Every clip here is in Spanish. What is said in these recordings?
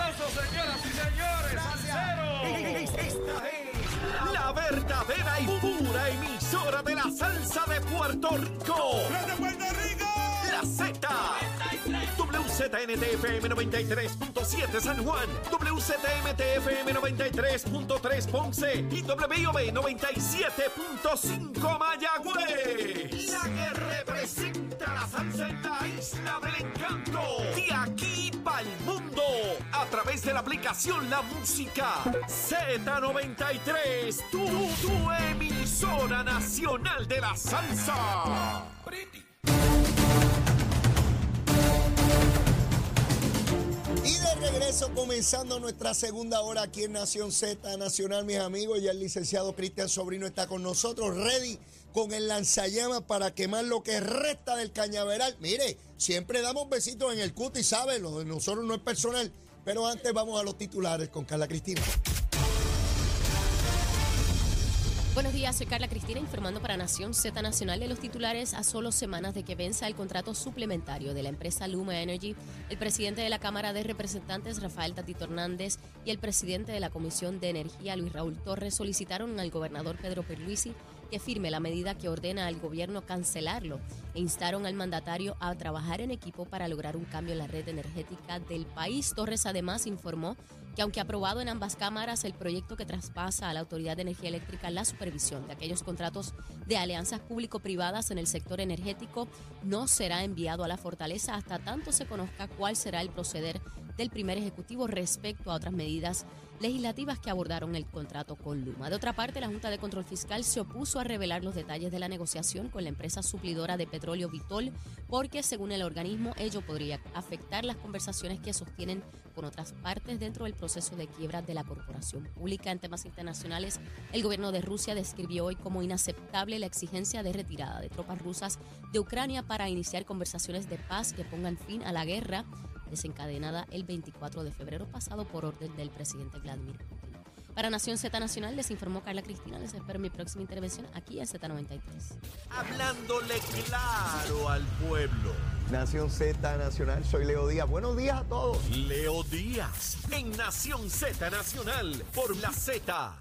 aplauso, señoras y señores. Salsero. Esta es la verdadera y pura emisora de la salsa de Puerto Rico. ¡De Puerto Rico! La Z. WZNTFM 93.7 San Juan, WZMTFM 93.3 Ponce y WIOB 97.5 Mayagüez. La que representa la salsa en la isla del encanto. De aquí. A través de la aplicación La Música Z93. Tu, tu emisora nacional de la salsa. Y de regreso comenzando nuestra segunda hora aquí en Nación Z Nacional, mis amigos, ya el licenciado Cristian Sobrino está con nosotros, ready con el lanzallamas para quemar lo que resta del cañaveral. Mire, siempre damos besitos en el cuti, ¿sabe? Lo de nosotros no es personal, pero antes vamos a los titulares con Carla Cristina. Buenos días, soy Carla Cristina informando para Nación Z Nacional de los titulares a solo semanas de que venza el contrato suplementario de la empresa Luma Energy. El presidente de la Cámara de Representantes, Rafael Tatito Hernández, y el presidente de la Comisión de Energía, Luis Raúl Torres, solicitaron al gobernador Pedro Pierluisi que firme la medida que ordena al gobierno cancelarlo e instaron al mandatario a trabajar en equipo para lograr un cambio en la red energética del país. Torres además informó que aunque aprobado en ambas cámaras, el proyecto que traspasa a la Autoridad de Energía Eléctrica la supervisión de aquellos contratos de alianzas público-privadas en el sector energético no será enviado a la fortaleza hasta tanto se conozca cuál será el proceder del primer ejecutivo respecto a otras medidas legislativas que abordaron el contrato con Luma. De otra parte, la Junta de Control Fiscal se opuso a revelar los detalles de la negociación con la empresa suplidora de petróleo Vitol, porque según el organismo ello podría afectar las conversaciones que sostienen con otras partes dentro del proceso de quiebra de la corporación pública. En temas internacionales, el gobierno de Rusia describió hoy como inaceptable la exigencia de retirada de tropas rusas de Ucrania para iniciar conversaciones de paz que pongan fin a la guerra desencadenada el 24 de febrero pasado por orden del presidente Vladimir Putin. Para Nación Z Nacional les informó Carla Cristina. Les espero mi próxima intervención aquí en Z93. Hablándole claro al pueblo. Nación Z Nacional, soy Leo Díaz. Buenos días a todos. Leo Díaz en Nación Z Nacional por la Z.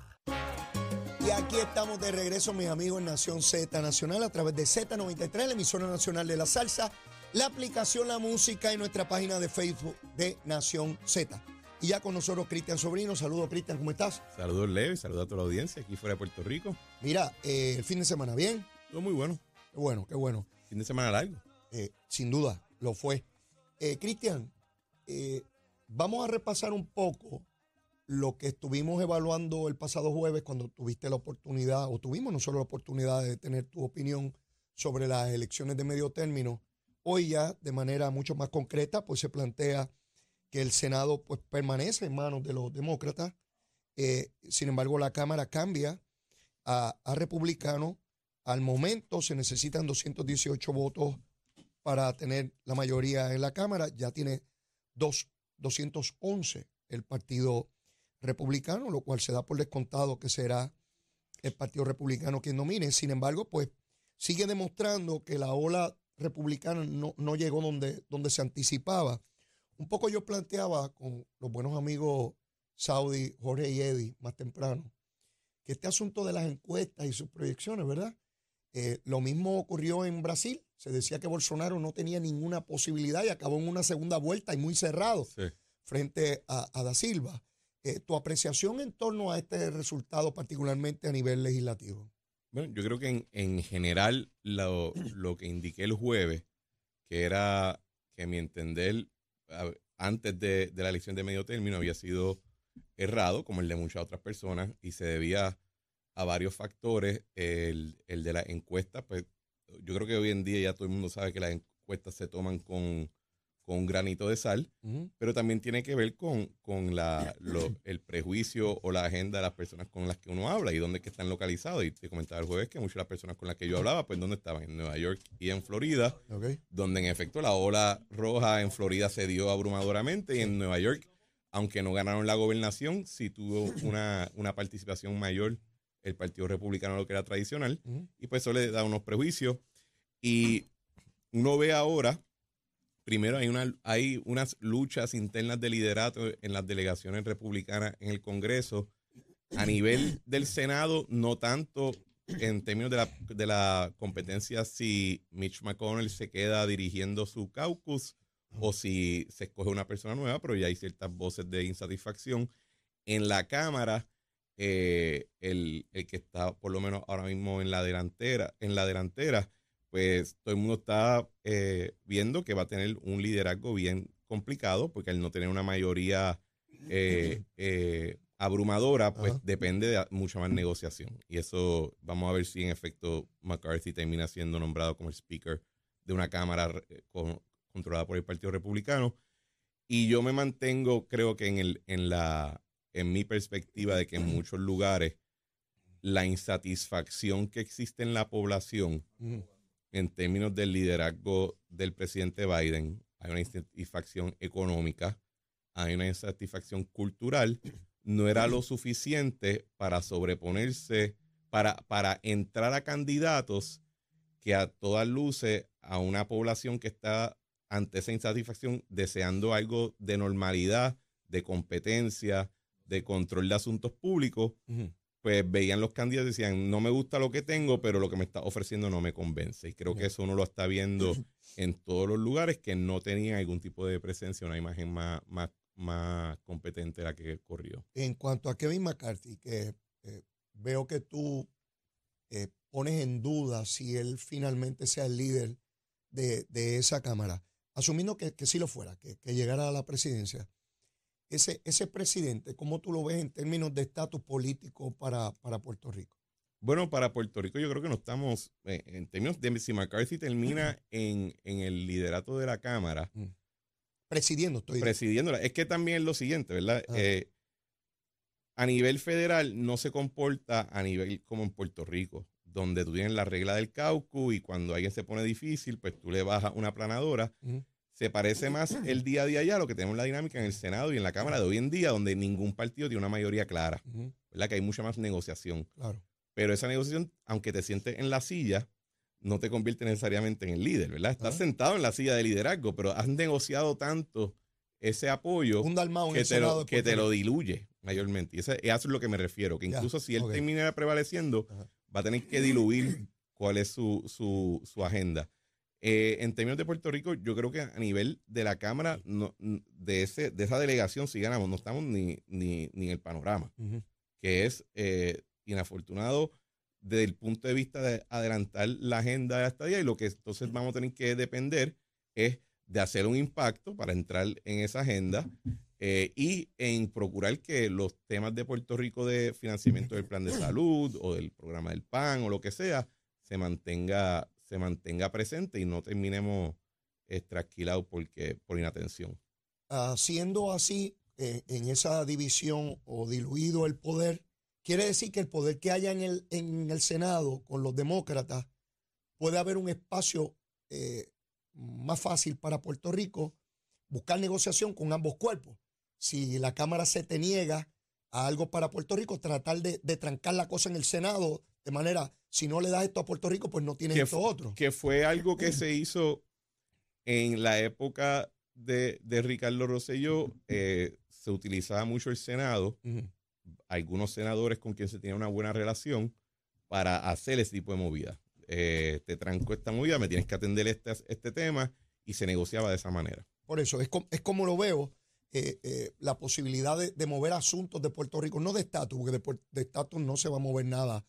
Y aquí estamos de regreso, mis amigos, en Nación Z Nacional a través de Z93, la emisora nacional de la salsa, la aplicación La Música y nuestra página de Facebook de Nación Z. Y ya con nosotros Cristian Sobrino. Saludos, Cristian, ¿cómo estás? Saludos, Leo, y saludos a toda la audiencia aquí fuera de Puerto Rico. Mira, eh, el fin de semana, ¿bien? Todo muy bueno. Qué bueno, qué bueno. Fin de semana largo. Eh, sin duda, lo fue. Eh, Cristian, vamos a repasar un poco lo que estuvimos evaluando el pasado jueves cuando tuviste la oportunidad, o tuvimos nosotros la oportunidad de tener tu opinión sobre las elecciones de medio término. Hoy ya, de manera mucho más concreta, pues se plantea que el Senado pues permanece en manos de los demócratas. Eh, sin embargo, la Cámara cambia a, republicano. Al momento se necesitan 218 votos para tener la mayoría en la Cámara. Ya tiene dos, 211 el Partido Republicano, lo cual se da por descontado que será el Partido Republicano quien domine. Sin embargo, pues sigue demostrando que la ola republicana no, no llegó donde, donde se anticipaba. Un poco yo planteaba con los buenos amigos Saudi, Jorge y Eddie más temprano, que este asunto de las encuestas y sus proyecciones, ¿verdad? Eh, lo mismo ocurrió en Brasil. Se decía que Bolsonaro no tenía ninguna posibilidad y acabó en una segunda vuelta y muy cerrado Sí. frente a, a Da Silva. Eh, tu apreciación en torno a este resultado, particularmente a nivel legislativo. Bueno, yo creo que en, en general lo, lo que indiqué el jueves, que era que mi entender, antes de, de la elección de medio término había sido errado, como el de muchas otras personas, y se debía a varios factores. El, el de la encuesta, pues yo creo que hoy en día ya todo el mundo sabe que las encuestas se toman con, con un granito de sal. pero también tiene que ver con, con la, lo- el prejuicio o la agenda de las personas con las que uno habla y dónde es que están localizados. Y te comentaba el jueves que muchas de las personas con las que yo hablaba, pues dónde estaban, en Nueva York y en Florida, ¿ok? donde en efecto la ola roja en Florida se dio abrumadoramente y en Nueva York, aunque no ganaron la gobernación, sí tuvo una, una participación mayor el Partido Republicano lo que era tradicional y pues eso le da unos prejuicios. Y uno ve ahora primero hay, hay unas luchas internas de liderato en las delegaciones republicanas en el Congreso. A nivel del Senado, no tanto en términos de la, de la competencia si Mitch McConnell se queda dirigiendo su caucus o si se escoge una persona nueva, pero ya hay ciertas voces de insatisfacción. En la Cámara, eh, el, el, que está por lo menos ahora mismo en la delantera, en la delantera, pues todo el mundo está eh, viendo que va a tener un liderazgo bien complicado, porque al no tener una mayoría eh, abrumadora, pues depende de mucha más negociación. Y eso vamos a ver si en efecto McCarthy termina siendo nombrado como el speaker de una Cámara controlada por el Partido Republicano. Y yo me mantengo, creo que en, el, en, la, en mi perspectiva de que en muchos lugares la insatisfacción que existe en la población en términos del liderazgo del presidente Biden, hay una insatisfacción económica, hay una insatisfacción cultural, no era lo suficiente para sobreponerse, para, para entrar a candidatos que a todas luces a una población que está ante esa insatisfacción deseando algo de normalidad, de competencia, de control de asuntos públicos, pues veían los candidatos y decían, no me gusta lo que tengo, pero lo que me está ofreciendo no me convence. Y creo que eso uno lo está viendo en todos los lugares que no tenían algún tipo de presencia, una imagen más, más, más competente la que corrió. En cuanto a Kevin McCarthy, que eh, veo que tú eh, pones en duda si él finalmente sea el líder de, de esa Cámara asumiendo que, que sí lo fuera, que, llegara a la presidencia, ese, ese presidente, ¿cómo tú lo ves en términos de estatus político para, para Puerto Rico? Bueno, para Puerto Rico yo creo que no estamos, eh, en términos de si McCarthy termina en, el liderato de la Cámara. Mm. Presidiendo, estoy. Presidiéndola. Es que también es lo siguiente, ¿verdad? Eh, a nivel federal no se comporta a nivel como en Puerto Rico, donde tú tienes la regla del caucus y cuando alguien se pone difícil, pues tú le bajas una planadora. Se parece más el día a día ya a lo que tenemos la dinámica en el Senado y en la Cámara de hoy en día, donde ningún partido tiene una mayoría clara, ¿verdad? Que hay mucha más negociación. Claro. Pero esa negociación, aunque te sientes en la silla, no te convierte necesariamente en el líder, ¿verdad? Estás sentado en la silla de liderazgo, pero has negociado tanto ese apoyo que, te lo, que te lo diluye mayormente. Y eso, es lo que me refiero, que incluso si él termina prevaleciendo, va a tener que diluir cuál es su, su, su agenda. Eh, en términos de Puerto Rico, yo creo que a nivel de la Cámara, no, de, ese, de esa delegación, si ganamos, no estamos ni, ni, ni en el panorama, que es eh, inafortunado desde el punto de vista de adelantar la agenda de la estadía y lo que entonces vamos a tener que depender es de hacer un impacto para entrar en esa agenda eh, y en procurar que los temas de Puerto Rico de financiamiento del plan de salud o del programa del PAN o lo que sea se mantenga, se mantenga presente y no terminemos estrasquilados porque, por inatención. Siendo así, eh, en esa división o diluido el poder, quiere decir que el poder que haya en el, en el Senado con los demócratas puede haber un espacio eh, más fácil para Puerto Rico buscar negociación con ambos cuerpos si la Cámara se te niega a algo para Puerto Rico, tratar de, trancar la cosa en el Senado de manera, si no le das esto a Puerto Rico, pues no tienes esto otro. Que fue algo que se hizo en la época de, Ricardo Rosselló, eh, se utilizaba mucho el Senado, algunos senadores con quien se tenía una buena relación para hacer ese tipo de movida. Eh, te tranco esta movida, me tienes que atender este, este tema y se negociaba de esa manera. Por eso, es, es como lo veo eh, eh, la posibilidad de, mover asuntos de Puerto Rico, no de estatus, porque de estatus no se va a mover nada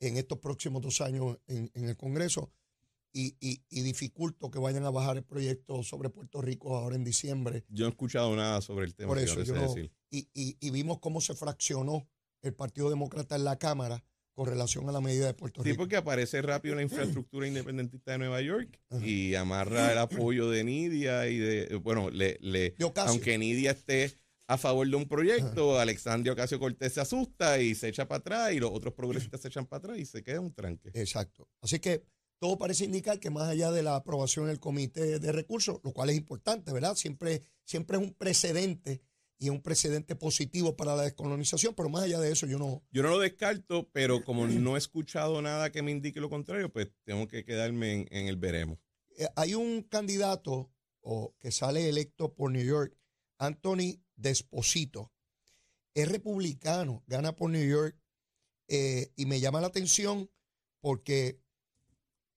en estos próximos dos años en, el Congreso, y, y, dificulto que vayan a bajar el proyecto sobre Puerto Rico ahora en diciembre. Yo no he escuchado nada sobre el tema. Por eso, y, y vimos cómo se fraccionó el Partido Demócrata en la Cámara con relación a la medida de Puerto Rico. Sí, porque aparece rápido la infraestructura independentista de Nueva York y amarra el apoyo de Nidia y de, bueno, le, le aunque Nidia esté a favor de un proyecto, Alexandria Ocasio Cortés se asusta y se echa para atrás y los otros progresistas se echan para atrás y se queda un tranque. Exacto. Así que todo parece indicar que más allá de la aprobación del comité de recursos, lo cual es importante, ¿verdad? Siempre, siempre es un precedente y un precedente positivo para la descolonización, pero más allá de eso yo no... Yo no lo descarto, pero como no he escuchado nada que me indique lo contrario, pues tengo que quedarme en, el veremos. Eh, hay un candidato o que sale electo por New York, Anthony Desposito, es republicano, gana por New York eh, y me llama la atención porque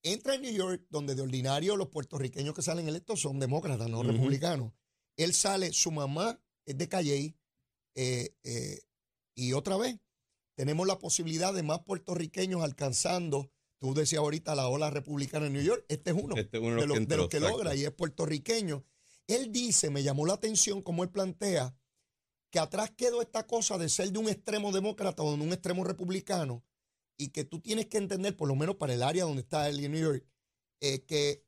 entra en New York, donde de ordinario los puertorriqueños que salen electos son demócratas, no republicanos. Él sale, su mamá es de Calley, eh, eh, y otra vez tenemos la posibilidad de más puertorriqueños alcanzando, tú decías ahorita, la ola republicana en New York. Este es uno, Este uno de los de los que logra y es puertorriqueño. Él dice, me llamó la atención como él plantea, que atrás quedó esta cosa de ser de un extremo demócrata o de un extremo republicano y que tú tienes que entender, por lo menos para el área donde está en New York, eh, que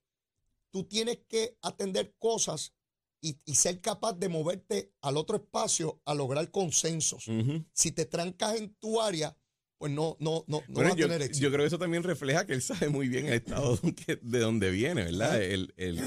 tú tienes que atender cosas y, y ser capaz de moverte al otro espacio a lograr consensos. Si te trancas en tu área, pues no, no, no, no Bueno, vas a yo, tener éxito. yo creo que eso también refleja que él sabe muy bien el estado de donde viene, ¿verdad? El- el-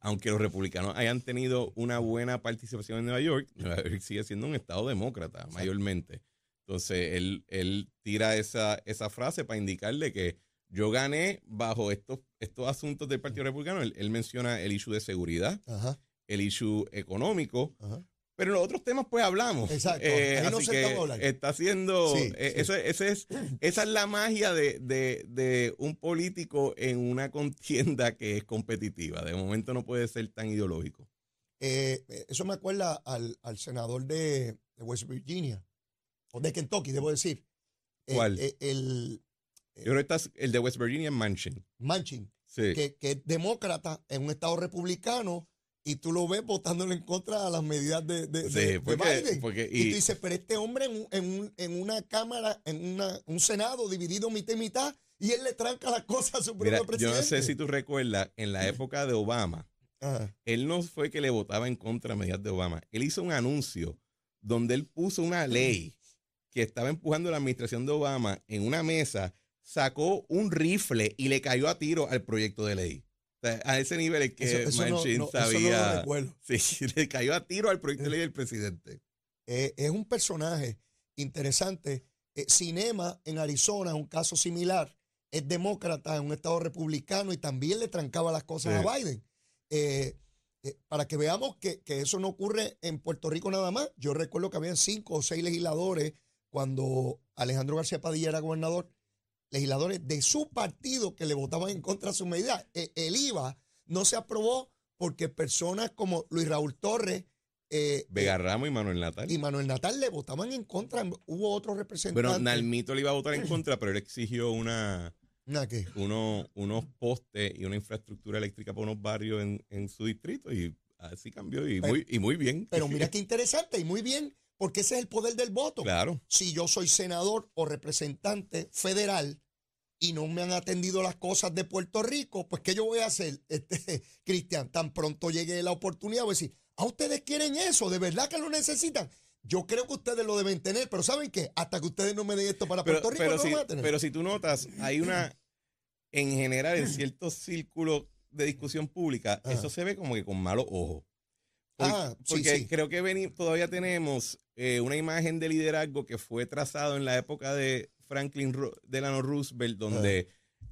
aunque los republicanos hayan tenido una buena participación en Nueva York, Nueva York sigue siendo un estado demócrata, mayormente. Entonces, él, él tira esa, esa frase para indicarle que yo gané bajo estos, estos asuntos del Partido Republicano. Él, él menciona el issue de seguridad, Ajá, el issue económico, ajá. Pero en los otros temas, pues hablamos. Exacto, ahí nos así sentamos que a hablar. Está haciendo. Sí, eh, sí. Eso, ese es, esa es la magia de, de- de un político en una contienda que es competitiva. De momento no puede ser tan ideológico. Eh, eh, eso me acuerda al, al senador de, de West Virginia, o de Kentucky, debo decir. Eh, ¿Cuál? eh, el Yo creo que el de West Virginia Manchin. Manchin, Sí. que, que es demócrata en un estado republicano y tú lo ves votándole en contra a las medidas de, de, Sí, de- de porque- Biden. porque- y, y- tú dices, pero este hombre en, un- en, un- en una cámara, en una, un senado dividido mitad y mitad, y él le tranca las cosas a su propio Mira, yo presidente. no sé si tú recuerdas, en la época de Obama, Ajá. él no fue que le votaba en contra de medidas de Obama. Él hizo un anuncio donde él puso una ley que estaba empujando la administración de Obama en una mesa, sacó un rifle y le cayó a tiro al proyecto de ley. Sea, a ese nivel es que Eso- eso no- Manchin no- eso no lo sabía. sí, le cayó a tiro al proyecto de ley del presidente. Eh, es un personaje interesante. Eh, Cinema en Arizona, un caso similar, es demócrata en un estado republicano y también le trancaba las cosas Sí. a Biden. Eh, eh, para que veamos que, que eso no ocurre en Puerto Rico nada más. Yo recuerdo que habían cinco o seis legisladores cuando Alejandro García Padilla era gobernador, legisladores de su partido que le votaban en contra de su medida. Eh, el IVA no se aprobó porque personas como Luis Raúl Torres, eh, Vega Ramos y Manuel Natal. y Manuel Natal le votaban en contra. Hubo otros representantes. Bueno, Nalmito le iba a votar en contra, pero él exigió una, uno- unos postes y una infraestructura eléctrica para unos barrios en, en su distrito y así cambió y Pero- muy, y muy bien. Pero mira qué interesante y muy bien, porque ese es el poder del voto. Claro. Si yo soy senador o representante federal y no me han atendido las cosas de Puerto Rico, pues ¿qué yo voy a hacer, este, Cristian? Tan pronto llegue la oportunidad, voy a decir, ¿a ustedes quieren eso? ¿De verdad que lo necesitan? Yo creo que ustedes lo deben tener, pero ¿saben qué? Hasta que ustedes no me den esto para Pero, Puerto Rico, pero no si, lo van a tener. pero si tú notas, hay una, en general, en ciertos círculos de discusión pública, eso se ve como que con malos ojos. Por- Ah, sí, porque sí. creo que todavía tenemos eh, una imagen de liderazgo que fue trazado en la época de Franklin Ro- Delano Roosevelt, donde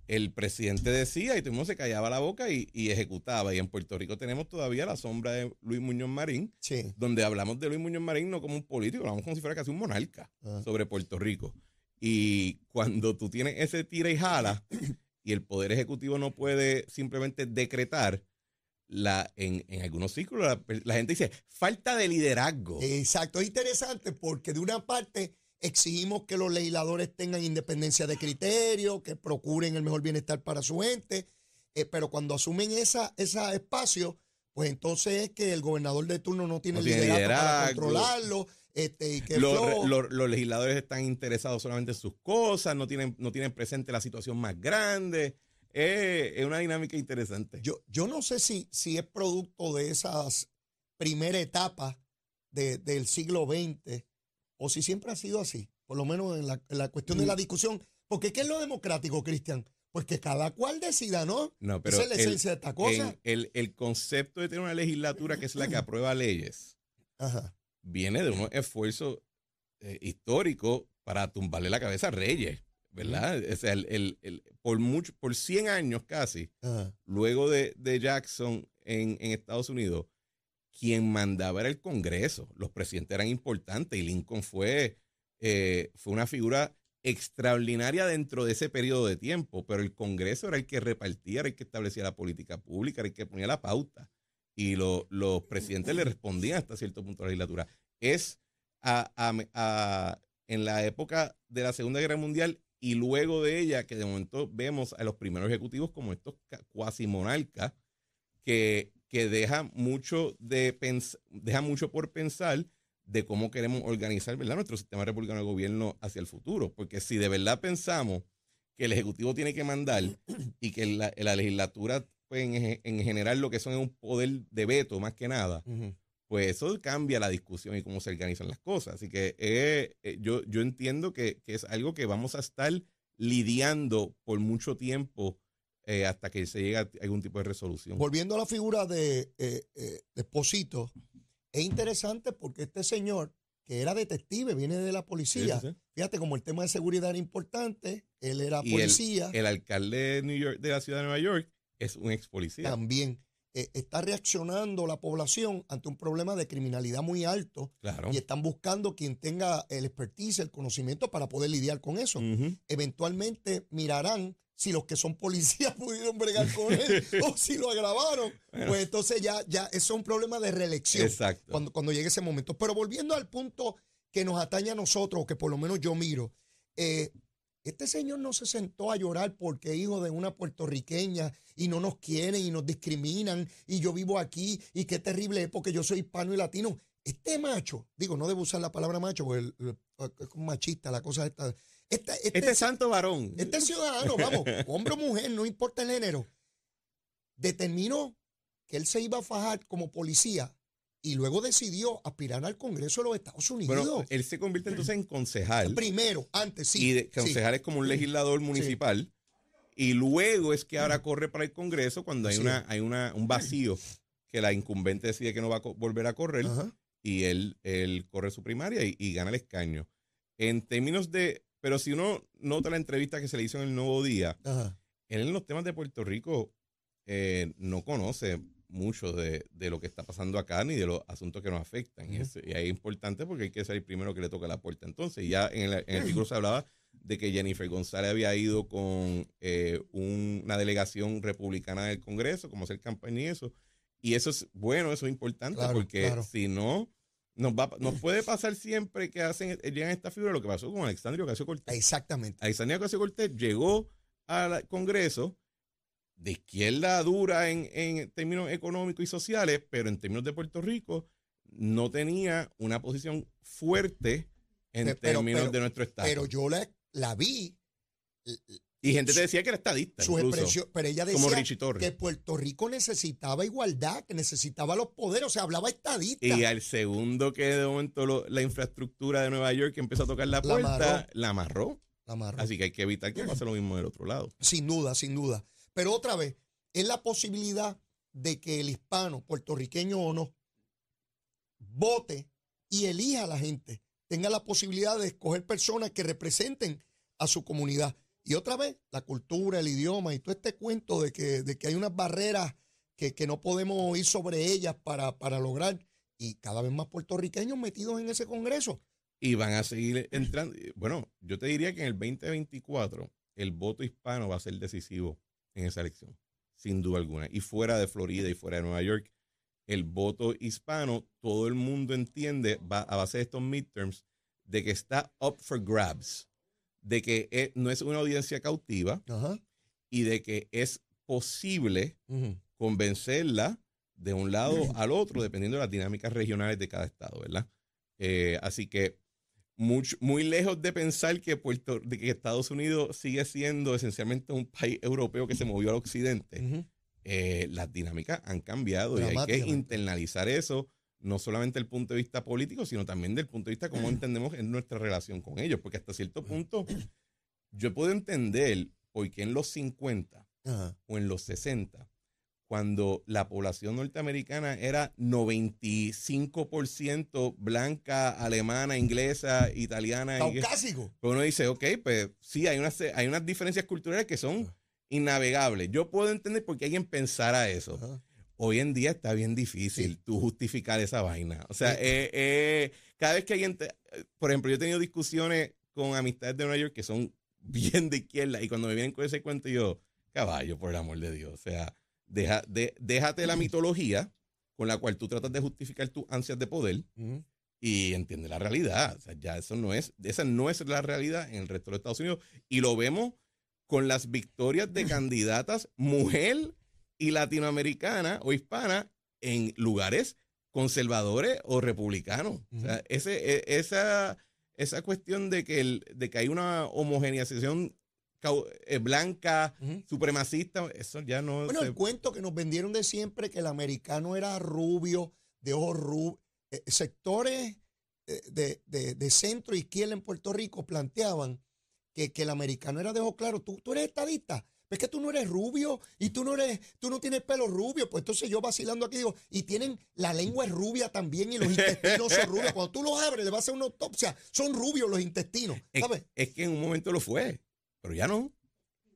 el presidente decía y todo el mundo se callaba la boca y, y ejecutaba. Y en Puerto Rico tenemos todavía la sombra de Luis Muñoz Marín, Sí. donde hablamos de Luis Muñoz Marín no como un político, hablamos como si fuera casi un monarca Ah. sobre Puerto Rico. Y cuando tú tienes ese tira y jala y el Poder Ejecutivo no puede simplemente decretar, la, en, en algunos círculos la, la gente dice, falta de liderazgo. Exacto, es interesante porque de una parte exigimos que los legisladores tengan independencia de criterio, que procuren el mejor bienestar para su gente, eh, pero cuando asumen esa, ese espacio, pues entonces es que el gobernador de turno no tiene No liderato para liderazgo. controlarlo, este, y que Los, los- los legisladores están interesados solamente en sus cosas, no tienen, no tienen presente la situación más grande. Eh, es una dinámica interesante. Yo, yo no sé si, si es producto de esas primera etapa de- del siglo XX o si siempre ha sido así, por lo menos en la, en la cuestión de Mm. la discusión. Porque ¿qué es lo democrático, Cristian? Pues que cada cual decida, ¿no? No, pero Esa es la el- esencia de esta cosa. el, el concepto de tener una legislatura que es la que aprueba leyes Ajá. viene de unos esfuerzos eh, históricos para tumbarle la cabeza a Reyes. ¿Verdad? O sea, el, el- el- por, mucho, por 100 años casi, Ajá. luego de, de Jackson en, en Estados Unidos, quien mandaba era el Congreso. Los presidentes eran importantes y Lincoln fue, eh, fue una figura extraordinaria dentro de ese periodo de tiempo, pero el Congreso era el que repartía, era el que establecía la política pública, era el que ponía la pauta. Y lo- los presidentes le respondían hasta cierto punto a la legislatura. Es a- a- a- en la época de la Segunda Guerra Mundial y luego de ella que de momento vemos a los primeros ejecutivos como estos cuasi monarcas que, que deja mucho de deja mucho por pensar de cómo queremos organizar ¿verdad? nuestro sistema republicano de gobierno hacia el futuro. Porque si de verdad pensamos que el Ejecutivo tiene que mandar y que la, la legislatura, pues, en, en general, lo que son es un poder de veto más que nada. Pues eso cambia la discusión y cómo se organizan las cosas. Así que eh, eh, yo, yo entiendo que, que es algo que vamos a estar lidiando por mucho tiempo eh, hasta que se llegue a algún tipo de resolución. Volviendo a la figura de, de Esposito, es interesante porque este señor, que era detective, viene de la policía. Sí, sí, sí. Fíjate, como el tema de seguridad era importante, él era Y el- policía El alcalde de, New York, de la ciudad de Nueva York es un ex policía. también. Eh, está reaccionando la población ante un problema de criminalidad muy alto Claro. y están buscando quien tenga el expertise, el conocimiento para poder lidiar con eso. Eventualmente mirarán si los que son policías pudieron bregar con él o si lo agravaron. Pues entonces ya, ya eso es un problema de reelección Exacto. cuando, cuando llegue ese momento. Pero volviendo al punto que nos atañe a nosotros, o que por lo menos yo miro, eh, este señor no se sentó a llorar porque hijo de una puertorriqueña y no nos quieren y nos discriminan y yo vivo aquí y qué terrible es porque yo soy hispano y latino. Este macho, digo, no debo usar la palabra macho porque el- el- es machista la cosa esta. Este, este, Este santo varón. este ciudadano, vamos, hombre o mujer, no importa el género, determinó que él se iba a fajar como policía y luego decidió aspirar al Congreso de los Estados Unidos. bueno, él se convierte entonces en concejal. Primero, antes, sí. y de, sí. concejal es como un legislador municipal. Y luego es que ahora corre para el Congreso cuando hay, una, hay una, un vacío que la incumbente decide que no va a volver a correr Ajá. y él, él corre su primaria y, y gana el escaño. En términos de, pero si uno nota la entrevista que se le hizo en el Nuevo Día, Ajá. él en los temas de Puerto Rico eh, no conoce mucho de, de lo que está pasando acá ni de los asuntos que nos afectan. y, Ujú. eso- y ahí es importante porque hay que ser el primero que le toca la puerta. Entonces, ya en el, en el artículo se hablaba de que Jennifer González había ido con eh, un- una delegación republicana del Congreso, como hacer campaña y eso. Y eso es bueno, eso es importante Claro, porque claro. si no, nos, va, nos puede pasar siempre que hacen, llegan a esta figura lo que pasó con Alexandria Ocasio Cortés. Exactamente. Alexandria Ocasio Cortés llegó al Congreso de izquierda dura en, en términos económicos y sociales, pero en términos de Puerto Rico no tenía una posición fuerte en pero- términos pero- de nuestro Estado. Pero yo la, la vi, y gente te decía que era estadista, su incluso, pero ella decía que Puerto Rico necesitaba igualdad, que necesitaba los poderes, o sea, hablaba estadista. Y al segundo que de momento lo- la infraestructura de Nueva York empezó a tocar la La puerta, amarró. la amarró. La amarró. Así que hay que evitar que pase lo mismo del otro lado. Sin duda, sin duda. Pero otra vez, es la posibilidad de que el hispano, puertorriqueño o no, vote y elija a la gente. Tenga la posibilidad de escoger personas que representen a su comunidad. Y otra vez, la cultura, el idioma y todo este cuento de que, de que hay unas barreras que, que no podemos ir sobre ellas para, para lograr. Y cada vez más puertorriqueños metidos en ese Congreso. Y van a seguir entrando. Bueno, yo te diría que en el 2024 el voto hispano va a ser decisivo en esa elección, sin duda alguna. Y fuera de Florida y fuera de Nueva York, el voto hispano, todo el mundo entiende, va, a base de estos midterms, de que está up for grabs, de que eh, no es una audiencia cautiva y de que es posible convencerla de un lado al otro, dependiendo de las dinámicas regionales de cada estado, ¿verdad? Eh, así que mucho- muy lejos de pensar que Puerto, de que Estados Unidos sigue siendo esencialmente un país europeo que se movió al occidente, eh, las dinámicas han cambiado y hay que internalizar eso, no solamente desde el punto de vista político, sino también del punto de vista cómo entendemos en nuestra relación con ellos, porque hasta cierto punto yo puedo entender por qué en los 50 Ajá. o en los 60, cuando la población norteamericana era 95% blanca, alemana, inglesa, italiana. Caucásico. pues uno dice, ok, pues sí, hay unas, hay unas diferencias culturales que son innavegables. Yo puedo entender por qué alguien pensara eso. Ajá. Hoy en día está bien difícil Sí. tú justificar esa vaina. O sea, Sí. eh, eh, cada vez que alguien, te- por ejemplo, yo he tenido discusiones con amistades de Nueva York que son bien de izquierda y cuando me vienen con ese cuento yo, caballo, por el amor de Dios. O sea, deja, de, déjate la mitología con la cual tú tratas de justificar tus ansias de poder y entiende la realidad. O sea, ya eso no es, esa no es la realidad en el resto de los Estados Unidos. Y lo vemos con las victorias de candidatas mujer y latinoamericana o hispana en lugares conservadores o republicanos. O sea, ese, e- esa, esa cuestión de que, el, de que hay una homogeneización eh, blanca, supremacista, eso ya no Bueno, se- el cuento que nos vendieron de siempre, que el americano era rubio, de ojos rubios. sectores eh, de, de- de centro izquierda en Puerto Rico planteaban que, que el americano era de ojos claros. Tú, tú eres estadista. Es que tú no eres rubio y tú no eres, tú no tienes pelo rubio. Pues entonces yo vacilando aquí digo, y tienen, la lengua es rubia también y los intestinos son rubios. Cuando tú los abres, le vas a hacer una autopsia, son rubios los intestinos. Es que en un momento lo fue, pero ya no.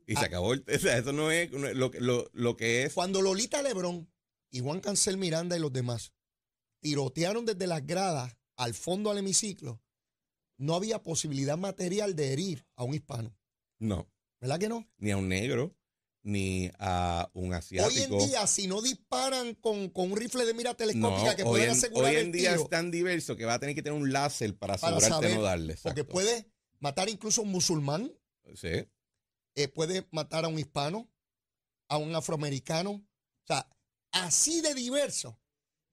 Y se Ah. acabó. el- o sea, eso no es lo, que- lo, lo que es. Cuando Lolita Lebrón y Juan Cancel Miranda y los demás tirotearon desde las gradas al fondo al hemiciclo, no había posibilidad material de herir a un hispano. No, ¿Verdad que no? ni a un negro, ni a un Hoy asiático. en día, si no disparan con, con un rifle de mira no, telescópica que hoy pueden en, asegurar hoy el en día tiro, es tan diverso que va a tener que tener un láser para Para asegurarte saber, no darle. porque puede matar incluso a un musulmán, Sí. eh, puede matar a un hispano, a un afroamericano. O sea, así de diverso.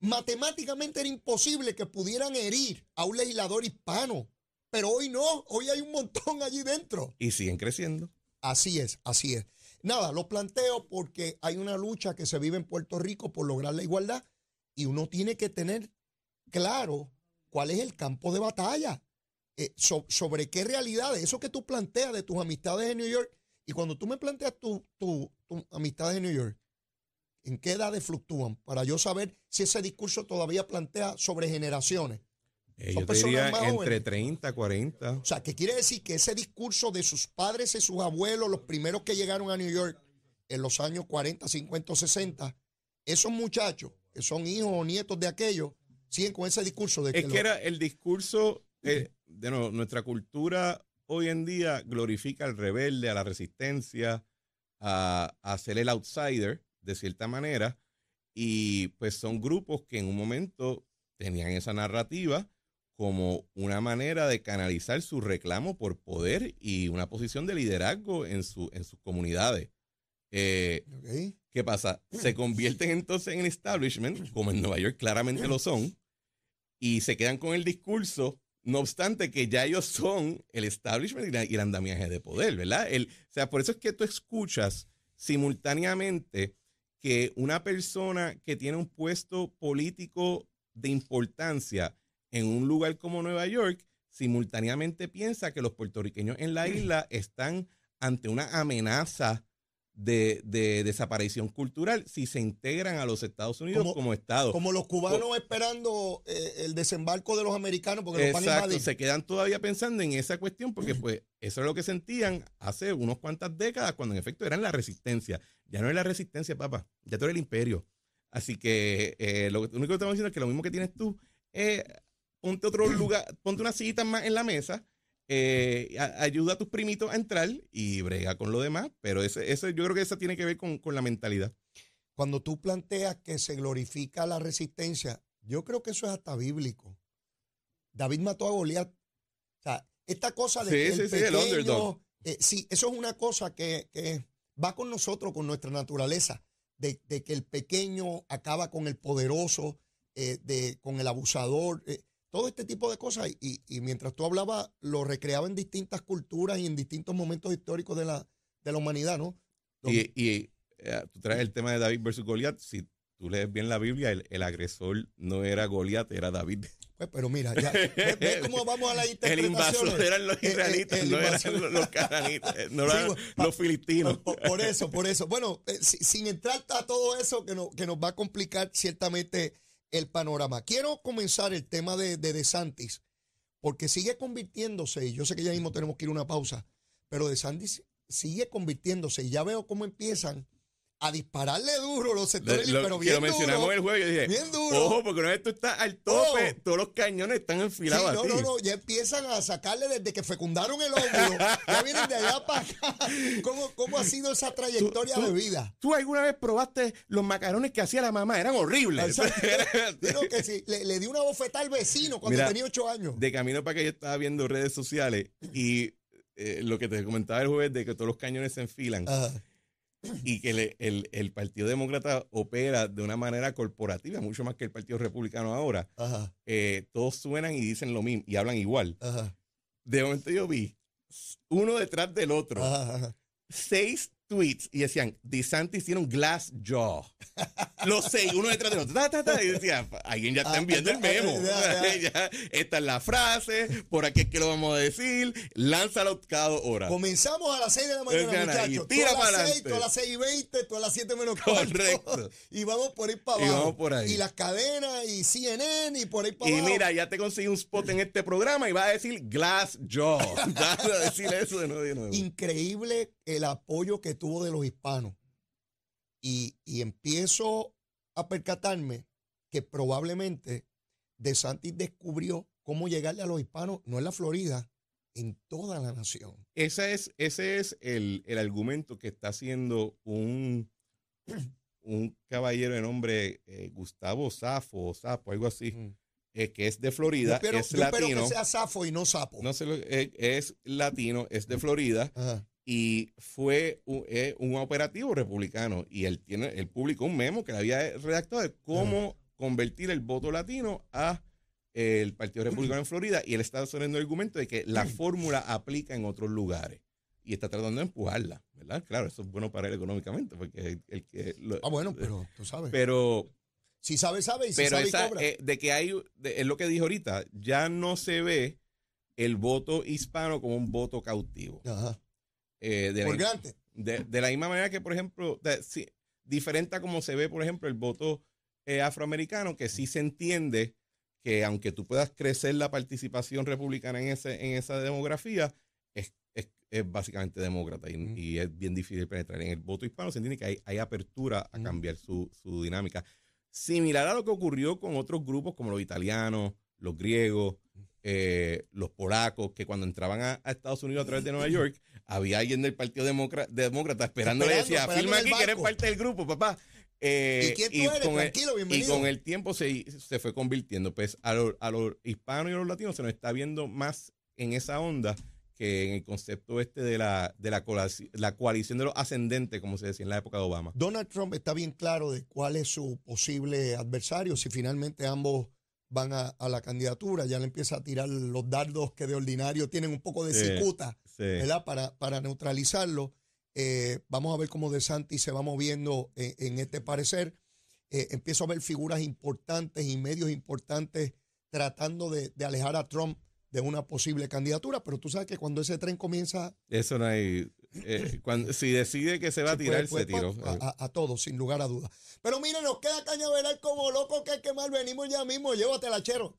Matemáticamente era imposible que pudieran herir a un legislador hispano. Pero hoy no, hoy hay un montón allí dentro. Y siguen creciendo. Así es, así es. Nada, lo planteo porque hay una lucha que se vive en Puerto Rico por lograr la igualdad y uno tiene que tener claro cuál es el campo de batalla, eh, so- sobre qué realidades, eso que tú planteas de tus amistades en New York y cuando tú me planteas tus tu, tus amistades en New York, ¿en qué edades fluctúan? Para yo saber si ese discurso todavía plantea sobre generaciones. Eh, Son yo te diría más entre jóvenes. 30, 40. O sea, que quiere decir que ese discurso de sus padres y sus abuelos, los primeros que llegaron a New York en los años 40, 50, 60, esos muchachos que son hijos o nietos de aquellos, siguen con ese discurso de que, Es lo- que era el discurso eh, de nuevo, nuestra cultura hoy en día glorifica al rebelde, a la resistencia, a, a ser el outsider, de cierta manera, y pues son grupos que en un momento tenían esa narrativa como una manera de canalizar su reclamo por poder y una posición de liderazgo en, su, en sus comunidades. Eh. ¿Qué pasa? Se convierten entonces en establishment, como en Nueva York claramente lo son, y se quedan con el discurso, no obstante que ya ellos son el establishment y, el andamiaje de poder, ¿verdad? El, o sea, por eso es que tú escuchas simultáneamente que una persona que tiene un puesto político de importancia en un lugar como Nueva York, simultáneamente piensa que los puertorriqueños en la isla están ante una amenaza de, de desaparición cultural si se integran a los Estados Unidos Como- como, Estado. Como los cubanos esperando eh, el desembarco de los americanos porque los van a Exacto, invadir. se quedan todavía pensando en esa cuestión porque pues eso es lo que sentían hace unos cuantas décadas cuando en efecto eran la resistencia. Ya no es la resistencia, papá, ya tú eres el imperio. Así que eh, lo único que estamos diciendo es que lo mismo que tienes tú, eh, ponte otro lugar, ponte una sillita más en la mesa, eh, a- ayuda a tus primitos a entrar y brega con lo demás, pero ese, ese, yo creo que eso tiene que ver con, con la mentalidad. Cuando tú planteas que se glorifica la resistencia, yo creo que eso es hasta bíblico. David mató a Goliat. O sea, esta cosa de Sí, que el sí, sí, el pequeño, underdog. eh, sí, eso es una cosa que, que va con nosotros, con nuestra naturaleza, de, de que el pequeño acaba con el poderoso, eh, de, con el abusador, eh, todo este tipo de cosas. Y, y mientras tú hablabas, lo recreaba en distintas culturas y en distintos momentos históricos de la, de la humanidad, ¿no? Y, y, eh, tú traes el tema de David versus Goliat. Si tú lees bien la Biblia, el, el agresor no era Goliat, era David. Pues, pero mira, ya, ¿ves, ves cómo vamos a la El interpretación? invasor eran los israelitas, no eran los, los cananitas, eh, no Sí, eran los filistinos. Por, por eso, por eso. Bueno, eh, si- sin entrar a todo eso que, no- que nos va a complicar ciertamente el panorama. Quiero comenzar el tema de, de DeSantis, porque sigue convirtiéndose, y yo sé que ya mismo tenemos que ir a una pausa, pero DeSantis sigue convirtiéndose, y ya veo cómo empiezan a dispararle duro los sectores, Lo- pero que bien lo mencionamos duro. el jueves, yo dije, bien duro. ojo, porque una vez tú estás al tope, Oh. todos los cañones están Sí, enfilados no, a ti. no, no, ya empiezan a sacarle desde que fecundaron el óvulo, ya vienen de allá para acá. ¿Cómo, cómo ha sido esa trayectoria tú- de vida? ¿Tú alguna vez probaste los macarones que hacía la mamá? Eran horribles. Que sí, le, le di una bofetada al vecino cuando Mira, tenía ocho años. de camino para que yo estaba viendo redes sociales y eh, lo que te comentaba el jueves de que todos los cañones se enfilan Ajá. Y que le- el, el Partido Demócrata opera de una manera corporativa, mucho más que el Partido Republicano ahora. Eh, todos suenan y dicen lo mismo y hablan igual. ajá, De momento yo vi uno detrás del otro, ajá. seis tweets y decían, DeSantis tiene un glass jaw. Los seis, uno detrás del otro. Ta, ta, ta, y decía, alguien ya está Ah, enviando el memo. ya, esta es la frase, por aquí es que lo vamos a decir, lánzalo cada hora. Comenzamos a las 6 de la mañana, muchachos. Tira a las para 6, adelante. tú a las 6 y 20, tú a las 7 menos cuarto. Correcto. Y vamos por ahí para Y abajo. vamos por ahí. Y las cadenas y CNN y por ahí para Y abajo. mira, ya te conseguí un spot en este programa y vas a decir glass jaw. Vas a decir eso de nuevo. de nuevo. Increíble el apoyo que tuvo de los hispanos. Y, y empiezo a percatarme que probablemente DeSantis descubrió cómo llegarle a los hispanos, no en la Florida, en toda la nación. Ese es, ese es el, el argumento que está haciendo un, un caballero de nombre eh, Gustavo Safo o Sapo, algo así, Mm. eh, que es de Florida, espero, es yo espero latino. que sea Safo y no Sapo. No lo- eh, es latino, es de Florida Ajá. Y fue un, eh, un operativo republicano y él tiene él publicó un memo que le había redactado de cómo convertir el voto latino a eh, el Partido Republicano en Florida y él está haciendo el argumento de que la fórmula aplica en otros lugares y está tratando de empujarla, ¿verdad? Claro, eso es bueno para él económicamente porque el, que lo- Ah, bueno, pero tú sabes. pero si sabe, sabe y si pero sabe, esa, cobra. eh, de que hay, de- es lo que dije ahorita, ya no se ve el voto hispano como un voto cautivo. Ajá. Eh, de, la, grande. de, de la misma manera que, por ejemplo, de- sí, diferente a como se ve, por ejemplo, el voto eh, afroamericano, que sí se entiende que aunque tú puedas crecer la participación republicana en, ese, en esa demografía, es, es- es básicamente demócrata y, Mm. y es bien difícil penetrar. En el voto hispano se entiende que hay, hay apertura a Mm. cambiar su, su dinámica. Similar a lo que ocurrió con otros grupos como los italianos, los griegos, eh, los polacos, que cuando entraban a, a Estados Unidos a través de Nueva York, había alguien del Partido Demócrata, Demócrata esperando, le Esperando, decía, firma el aquí que eres barco". parte del grupo, papá. Eh, ¿Y quién tú eres? con el- Tranquilo, y bienvenido. con el tiempo se, se fue convirtiendo. Pues a, lo- a los hispanos y a los latinos se nos está viendo más en esa onda que en el concepto este de la, de la coalición de los ascendentes, como se decía en la época de Obama. Donald Trump está bien claro de cuál es su posible adversario. Si finalmente ambos van a, a la candidatura, ya le empieza a tirar los dardos que de ordinario tienen un poco de cicuta, Sí. ¿verdad? Para, para neutralizarlo. Eh, vamos a ver cómo De Santis se va moviendo en, en este parecer. Eh, empiezo a ver figuras importantes y medios importantes tratando de, de alejar a Trump de una posible candidatura, pero tú sabes que cuando ese tren comienza Eso no hay. Eh, cuando, si decide que se va a Sí, tirar, pues, se pues, tiró. pues, A, a- a todos, sin lugar a dudas. Pero mire, nos queda cañaveral como loco que hay que mal. Venimos ya mismo, llévatela, chero.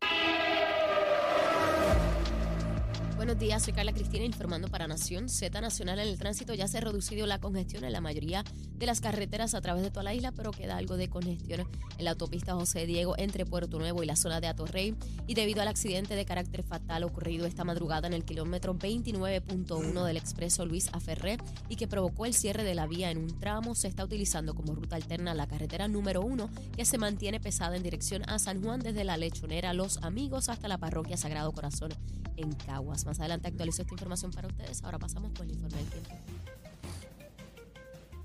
Buenos días, soy Carla Cristina informando para Nación Z Nacional. En el tránsito ya se ha reducido la congestión en la mayoría de las carreteras a través de toda la isla, pero queda algo de congestión en la autopista José Diego entre Puerto Nuevo y la zona de Atorrey. Y debido al accidente de carácter fatal ocurrido esta madrugada en el kilómetro 29.1 del expreso Luis Aferré y que provocó el cierre de la vía en un tramo, se está utilizando como ruta alterna la carretera número 1 que se mantiene pesada en dirección a San Juan desde la lechonera Los Amigos hasta la parroquia Sagrado Corazón en Caguas. Más adelante actualizo esta información para ustedes. Ahora pasamos con el informe del tiempo.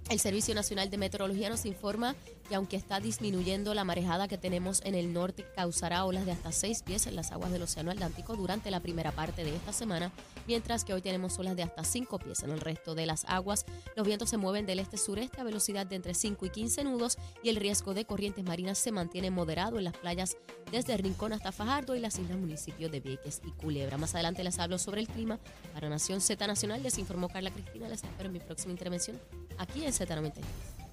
El Servicio Nacional de Meteorología nos informa y aunque está disminuyendo la marejada que tenemos en el norte, causará olas de hasta 6 pies en las aguas del Océano Atlántico durante la primera parte de esta semana, mientras que hoy tenemos olas de hasta 5 pies en el resto de las aguas. Los vientos se mueven del este-sureste a velocidad de entre 5 y 15 nudos y el riesgo de corrientes marinas se mantiene moderado en las playas desde Rincón hasta Fajardo y las islas municipios de Vieques y Culebra. Más adelante les hablo sobre el clima. Para Nación Z Nacional les informó Carla Cristina. Les espero en mi próxima intervención aquí en Z93.